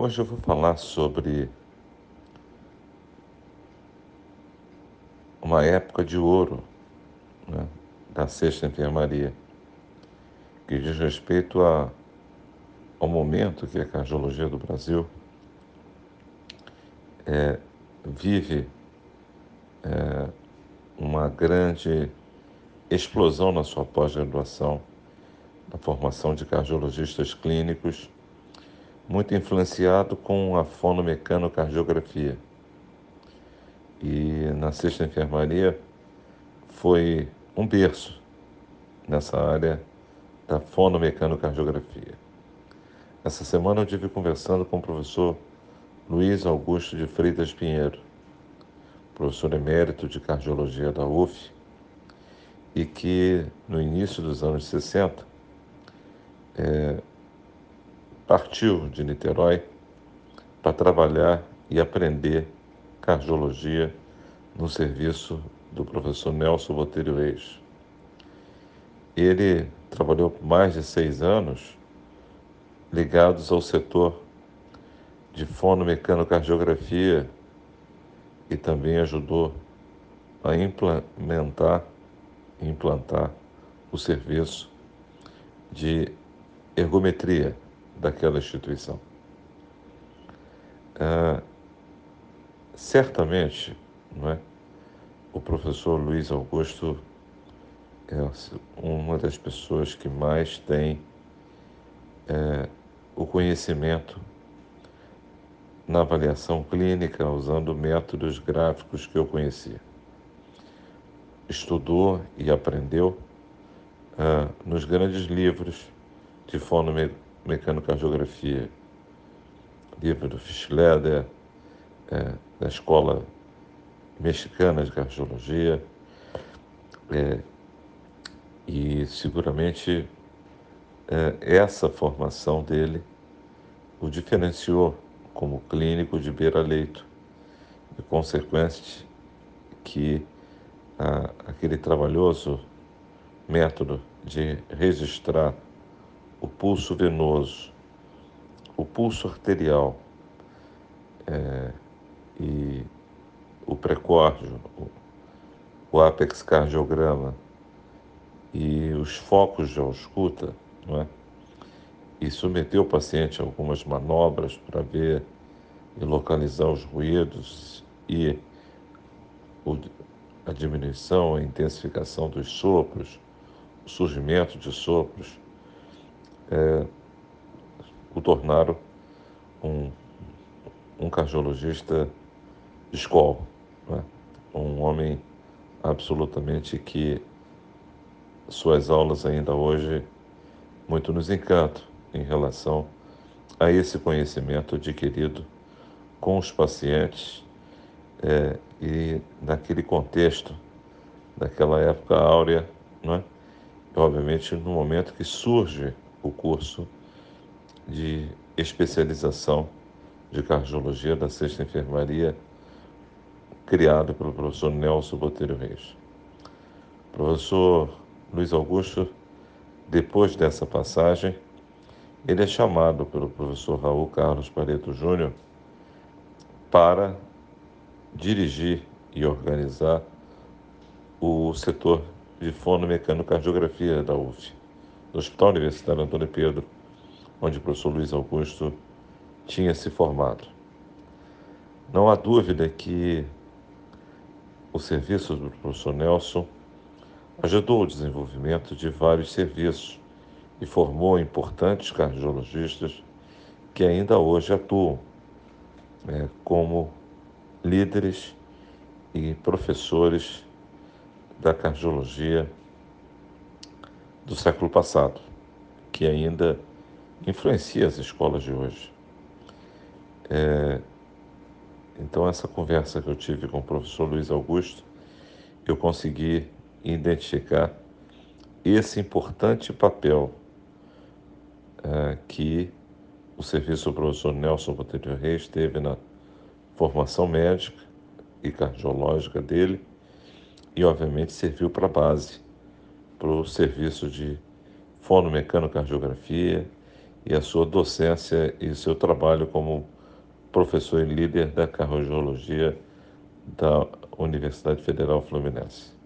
Hoje eu vou falar sobre uma época de ouro né, da sexta enfermaria, que diz respeito a, ao momento que a cardiologia do Brasil é, vive é, uma grande explosão na sua pós-graduação, na formação de cardiologistas clínicos muito influenciado com a fonomecanocardiografia. E na sexta enfermaria foi um berço nessa área da fonomecanocardiografia. Essa semana eu estive conversando com o professor Luiz Augusto de Freitas Pinheiro, professor emérito de cardiologia da UF, e que no início dos anos 60 é, partiu de Niterói para trabalhar e aprender cardiologia no serviço do professor Nelson Botelho Reis. Ele trabalhou por mais de seis anos ligados ao setor de fonomecanocardiografia e também ajudou a implementar implantar o serviço de ergometria daquela instituição. Ah, certamente, não é? o professor Luiz Augusto é uma das pessoas que mais tem é, o conhecimento na avaliação clínica usando métodos gráficos que eu conhecia. Estudou e aprendeu ah, nos grandes livros de fonomecânica mecanocardiografia, livro do Fischleder, é, da Escola Mexicana de Cardiologia, é, e seguramente é, essa formação dele o diferenciou como clínico de beira-leito, e consequente que a, aquele trabalhoso método de registrar o pulso venoso, o pulso arterial é, e o precórdio, o, o apex cardiograma e os focos de ausculta, não é? e submeteu o paciente a algumas manobras para ver e localizar os ruídos e o, a diminuição, a intensificação dos sopros, o surgimento de sopros é, o tornaram um, um cardiologista de escola, né? um homem absolutamente que suas aulas ainda hoje muito nos encantam em relação a esse conhecimento adquirido com os pacientes é, e naquele contexto, daquela época áurea, é? Obviamente no momento que surge o curso de especialização de cardiologia da Sexta Enfermaria, criado pelo professor Nelson Botelho Reis. O professor Luiz Augusto, depois dessa passagem, ele é chamado pelo professor Raul Carlos Pareto Júnior para dirigir e organizar o setor de fonomecanocardiografia da UF Hospital Universitário Antônio Pedro, onde o professor Luiz Augusto tinha se formado. Não há dúvida que o serviço do professor Nelson ajudou o desenvolvimento de vários serviços e formou importantes cardiologistas que ainda hoje atuam é, como líderes e professores da cardiologia do século passado, que ainda influencia as escolas de hoje. É, então, essa conversa que eu tive com o professor Luiz Augusto, eu consegui identificar esse importante papel é, que o serviço do professor Nelson Botelho Reis teve na formação médica e cardiológica dele e, obviamente, serviu para a base para o serviço de fonomecanocardiografia e a sua docência e seu trabalho como professor e líder da cardiologia da Universidade Federal Fluminense.